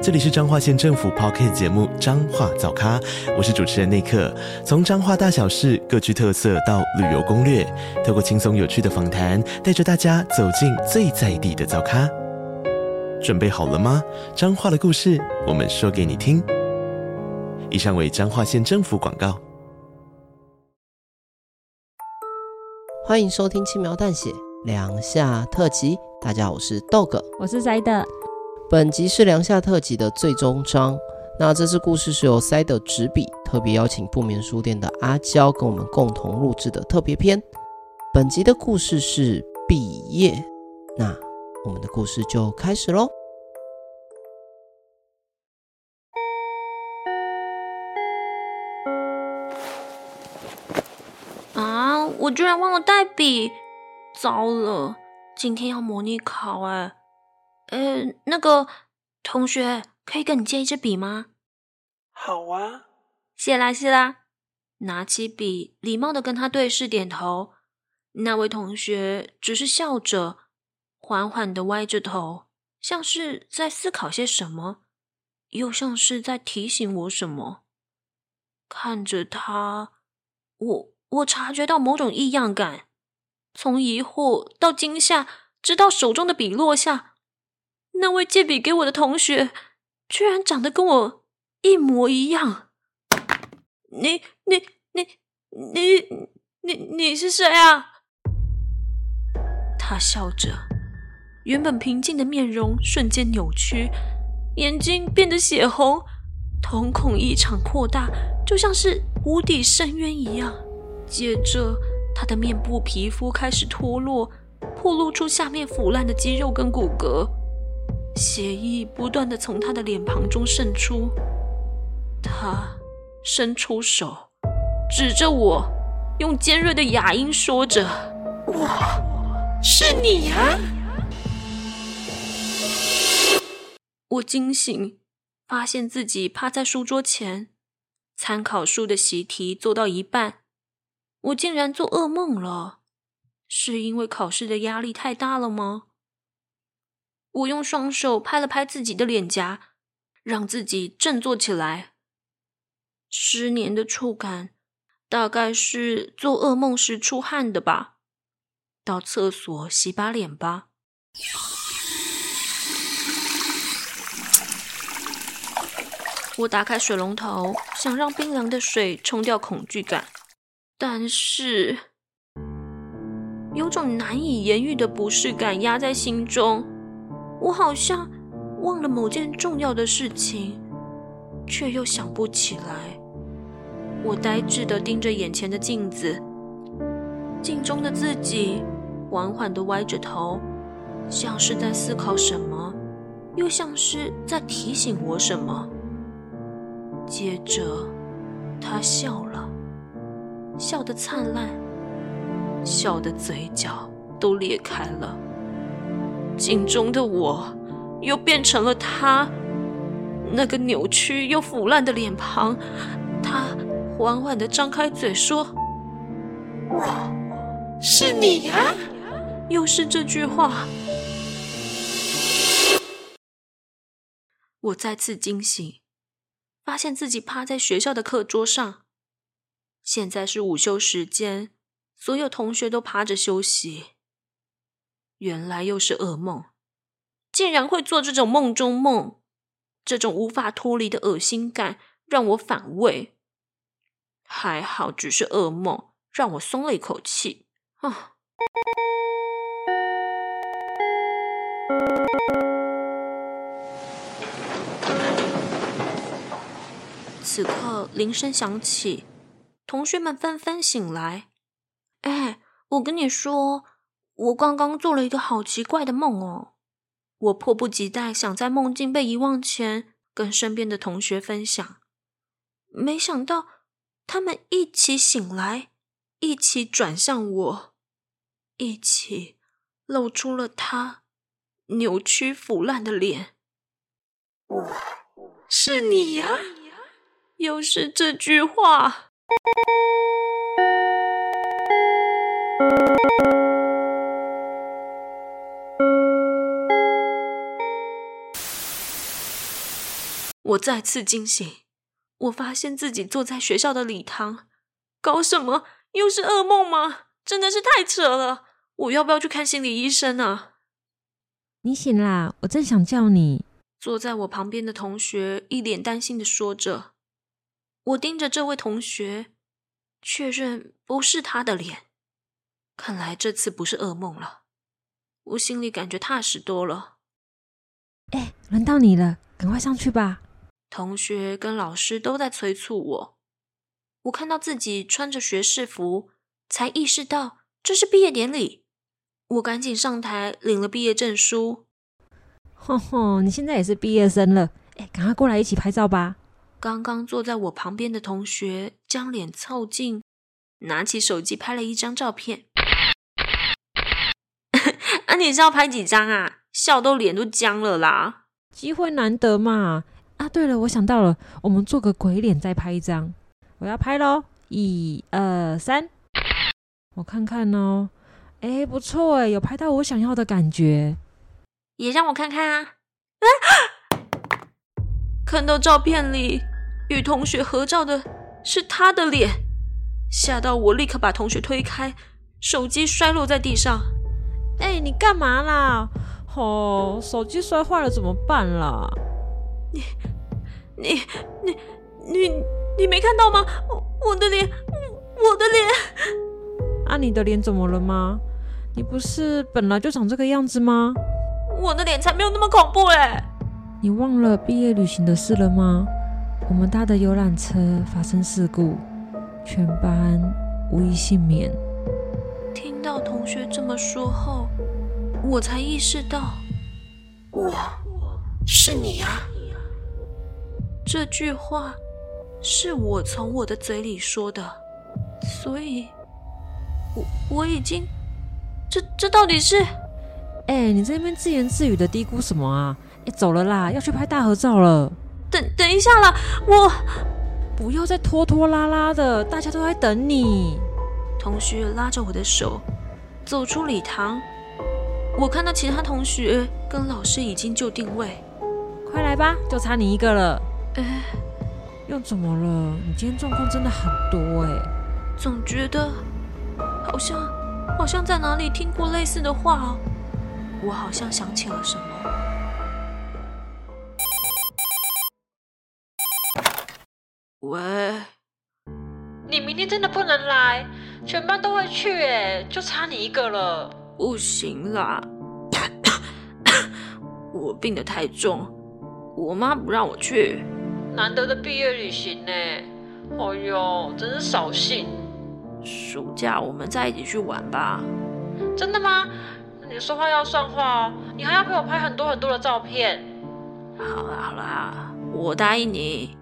这里是彰化县政府 Podcast 节目《彰化早咖》，我是主持人内克。从彰化大小事各具特色到旅游攻略，透过轻松有趣的访谈，带着大家走进最在地的早咖。准备好了吗？彰化的故事，我们说给你听。以上为彰化县政府广告。欢迎收听轻描淡写两下特辑。大家好，我是 Dog，我是塞德。本集是梁夏特辑的最终章。那这次故事是由塞德执笔，特别邀请不眠书店的阿娇跟我们共同录制的特别篇。本集的故事是毕业。那我们的故事就开始喽。啊！我居然忘了带笔，糟了！今天要模拟考哎。呃，那个同学可以跟你借一支笔吗？好啊，谢啦谢啦。拿起笔，礼貌的跟他对视点头。那位同学只是笑着，缓缓的歪着头，像是在思考些什么，又像是在提醒我什么。看着他，我我察觉到某种异样感，从疑惑到惊吓，直到手中的笔落下。那位借笔给我的同学，居然长得跟我一模一样。你、你、你、你、你、你是谁啊？他笑着，原本平静的面容瞬间扭曲，眼睛变得血红，瞳孔异常扩大，就像是无底深渊一样。接着，他的面部皮肤开始脱落，暴露出下面腐烂的肌肉跟骨骼。血液不断的从他的脸庞中渗出，他伸出手，指着我，用尖锐的哑音说着：“我是你呀！”我惊醒，发现自己趴在书桌前，参考书的习题做到一半，我竟然做噩梦了。是因为考试的压力太大了吗？我用双手拍了拍自己的脸颊，让自己振作起来。湿黏的触感，大概是做噩梦时出汗的吧。到厕所洗把脸吧。我打开水龙头，想让冰凉的水冲掉恐惧感，但是有种难以言喻的不适感压在心中。我好像忘了某件重要的事情，却又想不起来。我呆滞地盯着眼前的镜子，镜中的自己缓缓地歪着头，像是在思考什么，又像是在提醒我什么。接着，他笑了，笑得灿烂，笑得嘴角都裂开了。镜中的我，又变成了他，那个扭曲又腐烂的脸庞。他缓缓的张开嘴说：“我是你呀！”又是这句话。我再次惊醒，发现自己趴在学校的课桌上。现在是午休时间，所有同学都趴着休息。原来又是噩梦，竟然会做这种梦中梦，这种无法脱离的恶心感让我反胃。还好只是噩梦，让我松了一口气。啊！此刻铃声响起，同学们纷纷醒来。哎，我跟你说。我刚刚做了一个好奇怪的梦哦！我迫不及待想在梦境被遗忘前跟身边的同学分享，没想到他们一起醒来，一起转向我，一起露出了他扭曲腐烂的脸。我是你呀！又是这句话。我再次惊醒，我发现自己坐在学校的礼堂，搞什么？又是噩梦吗？真的是太扯了！我要不要去看心理医生啊？你醒啦，我正想叫你。坐在我旁边的同学一脸担心的说着。我盯着这位同学，确认不是他的脸。看来这次不是噩梦了，我心里感觉踏实多了。哎，轮到你了，赶快上去吧。同学跟老师都在催促我。我看到自己穿着学士服，才意识到这是毕业典礼。我赶紧上台领了毕业证书。吼吼，你现在也是毕业生了，哎，赶快过来一起拍照吧。刚刚坐在我旁边的同学将脸凑近，拿起手机拍了一张照片。啊，你是要拍几张啊？笑都脸都僵了啦！机会难得嘛。啊，对了，我想到了，我们做个鬼脸再拍一张。我要拍喽，一二三，我看看哦。哎，不错哎，有拍到我想要的感觉。也让我看看啊！啊，看到照片里与同学合照的是他的脸，吓到我立刻把同学推开，手机摔落在地上。哎，你干嘛啦？哦，手机摔坏了怎么办啦？你、你、你、你、你没看到吗？我、我的脸，我的脸。啊，你的脸怎么了吗？你不是本来就长这个样子吗？我的脸才没有那么恐怖嘞！你忘了毕业旅行的事了吗？我们搭的游览车发生事故，全班无一幸免。听到同学这么说后，我才意识到，我是你啊！这句话是我从我的嘴里说的，所以，我我已经，这这到底是？哎、欸，你在那边自言自语的嘀咕什么啊？哎，走了啦，要去拍大合照了。等等一下啦，我不要再拖拖拉拉的，大家都在等你。同学拉着我的手走出礼堂，我看到其他同学跟老师已经就定位，快来吧，就差你一个了。哎，又怎么了？你今天状况真的很多哎，总觉得好像好像在哪里听过类似的话哦。我好像想起了什么。喂，你明天真的不能来，全班都会去，哎，就差你一个了。不行啦，我病得太重，我妈不让我去。难得的毕业旅行呢，哎呦，真是扫兴。暑假我们再一起去玩吧。真的吗？你说话要算话哦，你还要陪我拍很多很多的照片。好啦好啦，我答应你，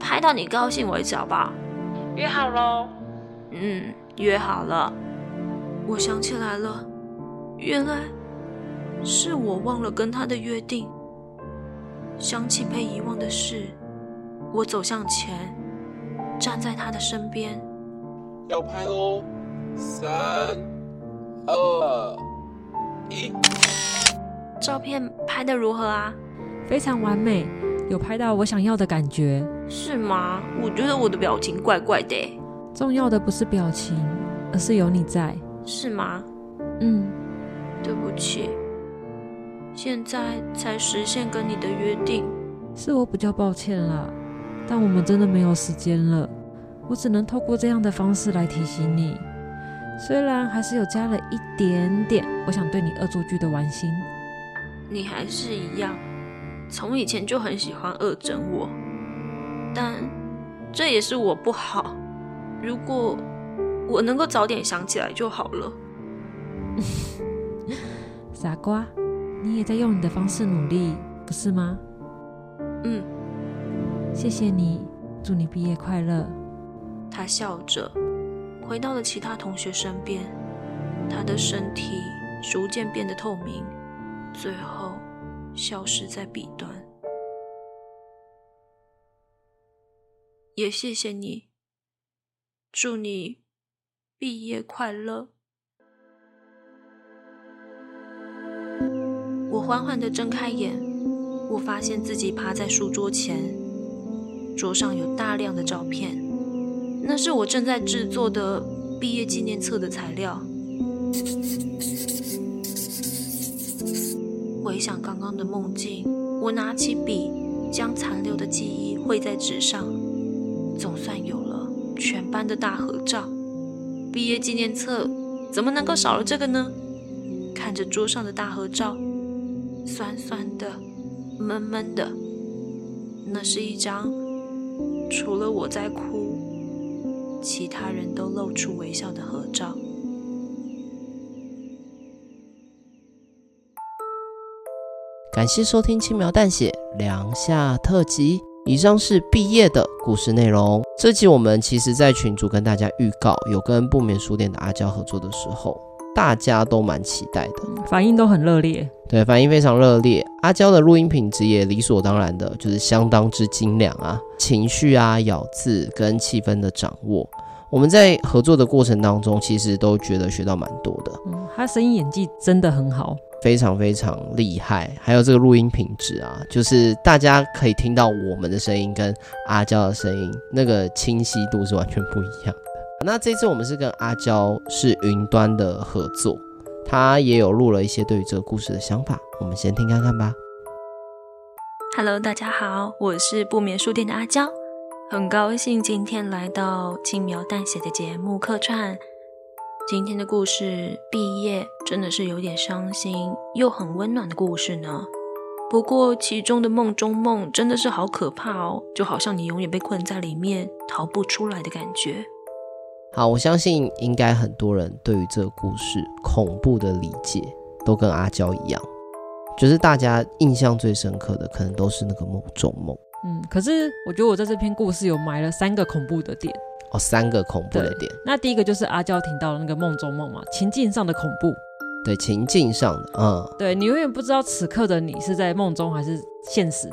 拍到你高兴为止，好不好？约好喽。嗯，约好了。我想起来了，原来是我忘了跟他的约定。想起被遗忘的事，我走向前，站在他的身边。要拍哦，三二。一照片拍得如何啊？非常完美，有拍到我想要的感觉。是吗？我觉得我的表情怪怪的。重要的不是表情，而是有你在。是吗？嗯，对不起，现在才实现跟你的约定，是我比较抱歉了。但我们真的没有时间了，我只能透过这样的方式来提醒你。虽然还是有加了一点点，我想对你恶作剧的玩心。你还是一样，从以前就很喜欢恶整我，但这也是我不好。如果我能够早点想起来就好了。傻瓜，你也在用你的方式努力，不是吗？嗯，谢谢你，祝你毕业快乐。他笑着。回到了其他同学身边，他的身体逐渐变得透明，最后消失在彼端。也谢谢你，祝你毕业快乐。我缓缓的睁开眼，我发现自己趴在书桌前，桌上有大量的照片，那是我正在制作的毕业纪念册的材料。回想刚刚的梦境，我拿起笔，将残留的记忆绘在纸上。总算有了全班的大合照，毕业纪念册怎么能够少了这个呢？看着桌上的大合照，酸酸的，闷闷的，那是一张除了我在哭，其他人都露出微笑的合照。感谢收听轻描淡写梁夏特辑。以上是毕业的故事内容。这集我们其实，在群组跟大家预告，有跟不眠书店的阿娇合作的时候，大家都蛮期待的，反应都很热烈。对，反应非常热烈。阿娇的录音品质也理所当然的，就是相当之精良啊，情绪啊、咬字跟气氛的掌握，我们在合作的过程当中，其实都觉得学到蛮多的。嗯，他声音演技真的很好。非常非常厉害，还有这个录音品质啊，就是大家可以听到我们的声音跟阿娇的声音，那个清晰度是完全不一样的。那这次我们是跟阿娇是云端的合作，她也有录了一些对于这个故事的想法，我们先听看看吧。Hello，大家好，我是不眠书店的阿娇，很高兴今天来到轻描淡写的节目客串。今天的故事毕业真的是有点伤心又很温暖的故事呢。不过其中的梦中梦真的是好可怕哦，就好像你永远被困在里面逃不出来的感觉。好，我相信应该很多人对于这个故事恐怖的理解都跟阿娇一样，就是大家印象最深刻的可能都是那个梦中梦。嗯，可是我觉得我在这篇故事有埋了三个恐怖的点。哦，三个恐怖的点。那第一个就是阿娇听到的那个梦中梦嘛，情境上的恐怖。对，情境上的，嗯，对，你永远不知道此刻的你是在梦中还是现实，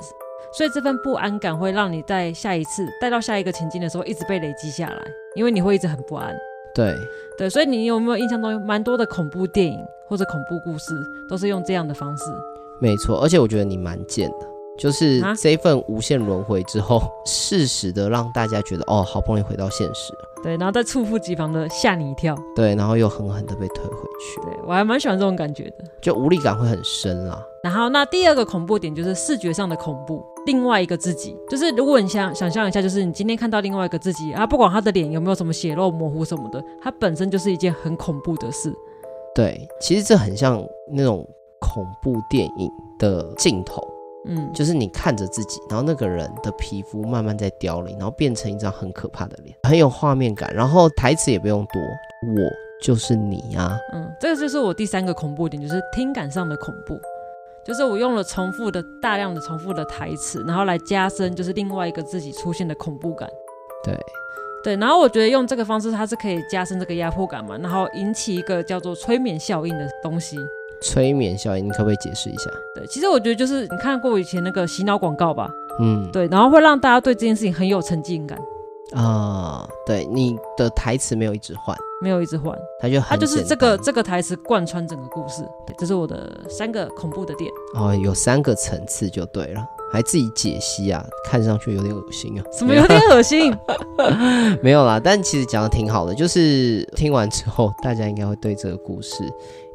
所以这份不安感会让你在下一次带到下一个情境的时候一直被累积下来，因为你会一直很不安。对，对，所以你有没有印象中蛮多的恐怖电影或者恐怖故事都是用这样的方式？没错，而且我觉得你蛮贱的。就是这一份无限轮回之后，适时的让大家觉得哦，好不容易回到现实。对，然后再猝不及防的吓你一跳。对，然后又狠狠的被推回去。对，我还蛮喜欢这种感觉的，就无力感会很深啦。然后那第二个恐怖点就是视觉上的恐怖，另外一个自己，就是如果你想想象一下，就是你今天看到另外一个自己啊，不管他的脸有没有什么血肉模糊什么的，他本身就是一件很恐怖的事。对，其实这很像那种恐怖电影的镜头。嗯，就是你看着自己，然后那个人的皮肤慢慢在凋零，然后变成一张很可怕的脸，很有画面感。然后台词也不用多，我就是你呀、啊。嗯，这个就是我第三个恐怖点，就是听感上的恐怖，就是我用了重复的大量的重复的台词，然后来加深就是另外一个自己出现的恐怖感。对，对，然后我觉得用这个方式，它是可以加深这个压迫感嘛，然后引起一个叫做催眠效应的东西。催眠效应，你可不可以解释一下？对，其实我觉得就是你看过以前那个洗脑广告吧，嗯，对，然后会让大家对这件事情很有沉浸感啊、呃。对，你的台词没有一直换，没有一直换，他就他就是这个这个台词贯穿整个故事。对，这是我的三个恐怖的点。哦，有三个层次就对了，还自己解析啊，看上去有点恶心啊。什么有点恶心？没有啦，但其实讲的挺好的，就是听完之后，大家应该会对这个故事。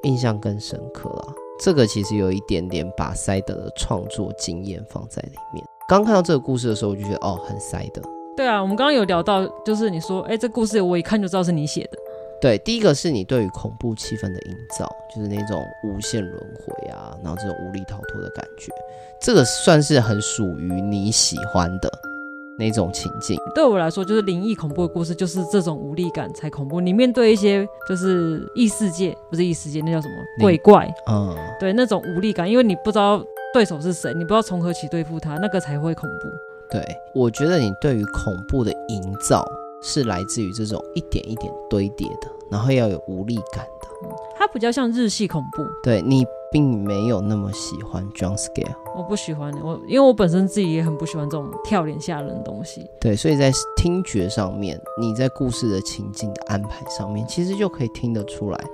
印象更深刻了，这个其实有一点点把塞德的创作经验放在里面。刚看到这个故事的时候，我就觉得哦，很塞德。对啊，我们刚刚有聊到，就是你说，哎，这故事我一看就知道是你写的。对，第一个是你对于恐怖气氛的营造，就是那种无限轮回啊，然后这种无力逃脱的感觉，这个算是很属于你喜欢的。那种情境对我来说，就是灵异恐怖的故事，就是这种无力感才恐怖。你面对一些就是异世界，不是异世界，那叫什么鬼怪？嗯，对，那种无力感，因为你不知道对手是谁，你不知道从何起对付他，那个才会恐怖。对，我觉得你对于恐怖的营造是来自于这种一点一点堆叠的，然后要有无力感的。它比较像日系恐怖。对，你并没有那么喜欢 jump scare，我不喜欢的，我因为我本身自己也很不喜欢这种跳脸吓人的东西。对，所以在听觉上面，你在故事的情境的安排上面，其实就可以听得出来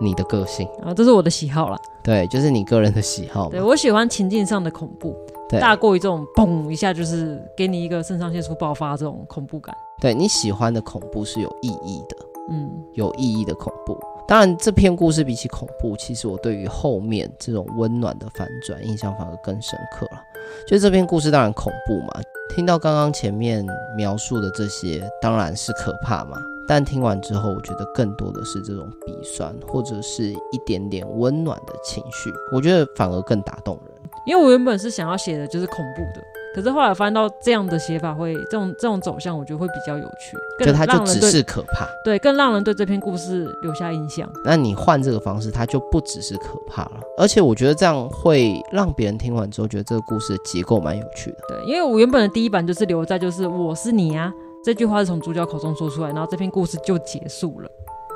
你的个性。啊，这是我的喜好啦。对，就是你个人的喜好。对，我喜欢情境上的恐怖。对，大过于这种嘣一下就是给你一个肾上腺素爆发这种恐怖感。对，你喜欢的恐怖是有意义的，嗯，有意义的恐怖。当然，这篇故事比起恐怖，其实我对于后面这种温暖的反转印象反而更深刻了。就这篇故事当然恐怖嘛，听到刚刚前面描述的这些，当然是可怕嘛。但听完之后，我觉得更多的是这种鼻酸，或者是一点点温暖的情绪，我觉得反而更打动人。因为我原本是想要写的就是恐怖的。可是后来翻到这样的写法会，这种这种走向，我觉得会比较有趣。就它就只是可怕，对，更让人对这篇故事留下印象。那你换这个方式，它就不只是可怕了，而且我觉得这样会让别人听完之后觉得这个故事的结构蛮有趣的。对，因为我原本的第一版就是留在就是我是你啊这句话是从主角口中说出来，然后这篇故事就结束了。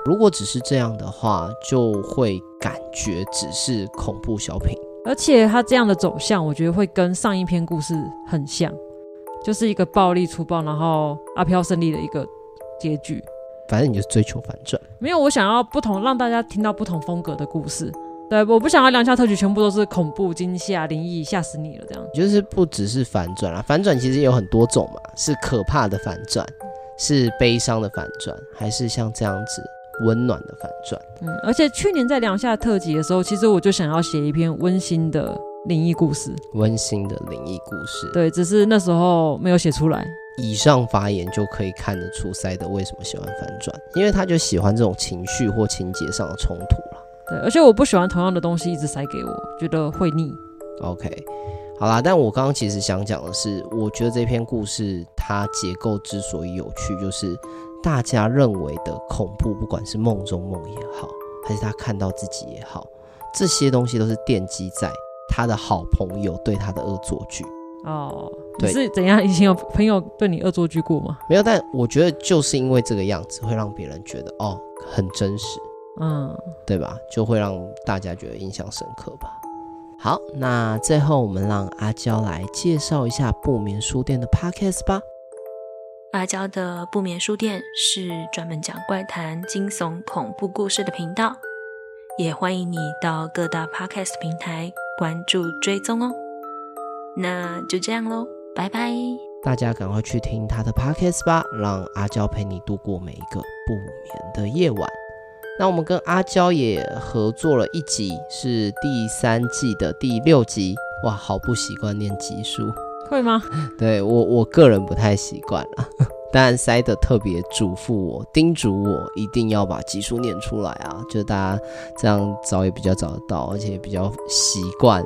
如果只是这样的话，就会感觉只是恐怖小品。而且它这样的走向，我觉得会跟上一篇故事很像，就是一个暴力粗暴，然后阿飘胜利的一个结局。反正你就是追求反转。没有，我想要不同，让大家听到不同风格的故事。对，我不想要两下特辑全部都是恐怖、惊吓、灵异，吓死你了这样。就是不只是反转啦，反转其实也有很多种嘛，是可怕的反转，是悲伤的反转，还是像这样子。温暖的反转，嗯，而且去年在良夏特辑的时候，其实我就想要写一篇温馨的灵异故事，温馨的灵异故事，对，只是那时候没有写出来。以上发言就可以看得出塞德为什么喜欢反转，因为他就喜欢这种情绪或情节上的冲突了。对，而且我不喜欢同样的东西一直塞给我，觉得会腻。OK，好啦，但我刚刚其实想讲的是，我觉得这篇故事它结构之所以有趣，就是。大家认为的恐怖，不管是梦中梦也好，还是他看到自己也好，这些东西都是奠基在他的好朋友对他的恶作剧。哦，对，是怎样？以前有朋友对你恶作剧过吗？没有，但我觉得就是因为这个样子，会让别人觉得哦，很真实，嗯，对吧？就会让大家觉得印象深刻吧。好，那最后我们让阿娇来介绍一下不眠书店的 Podcast 吧。阿娇的不眠书店是专门讲怪谈、惊悚、恐怖故事的频道，也欢迎你到各大 Podcast 平台关注追踪哦。那就这样喽，拜拜！大家赶快去听他的 Podcast 吧，让阿娇陪你度过每一个不眠的夜晚。那我们跟阿娇也合作了一集，是第三季的第六集。哇，好不习惯念集数。会吗？对我，我个人不太习惯了。但塞德特别嘱咐我、叮嘱我，一定要把集数念出来啊！就大家这样找也比较找得到，而且也比较习惯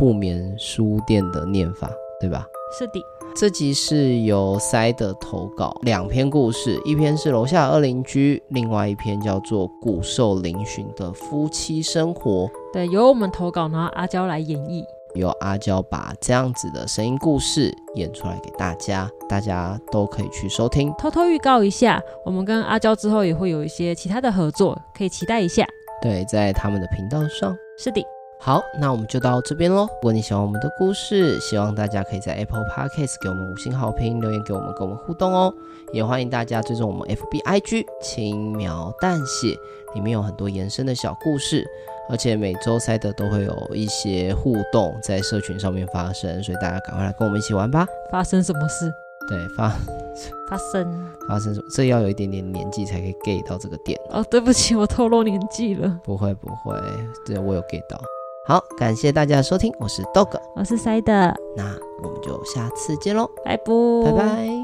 不眠书店的念法，对吧？是的。这集是由塞的投稿两篇故事，一篇是楼下二邻居，另外一篇叫做骨瘦嶙峋的夫妻生活。对，由我们投稿，然后阿娇来演绎。由阿娇把这样子的声音故事演出来给大家，大家都可以去收听。偷偷预告一下，我们跟阿娇之后也会有一些其他的合作，可以期待一下。对，在他们的频道上。是的。好，那我们就到这边喽。如果你喜欢我们的故事，希望大家可以在 Apple Podcast 给我们五星好评，留言给我们，跟我们互动哦。也欢迎大家追踪我们 FB IG 轻描淡写，里面有很多延伸的小故事。而且每周塞的都会有一些互动在社群上面发生，所以大家赶快来跟我们一起玩吧！发生什么事？对，发发生发生什么？这要有一点点年纪才可以 get 到这个点哦。对不起，我透露年纪了。不会不会，对我有 get 到。好，感谢大家的收听，我是 Dog，我是塞德，那我们就下次见喽，拜拜，拜拜。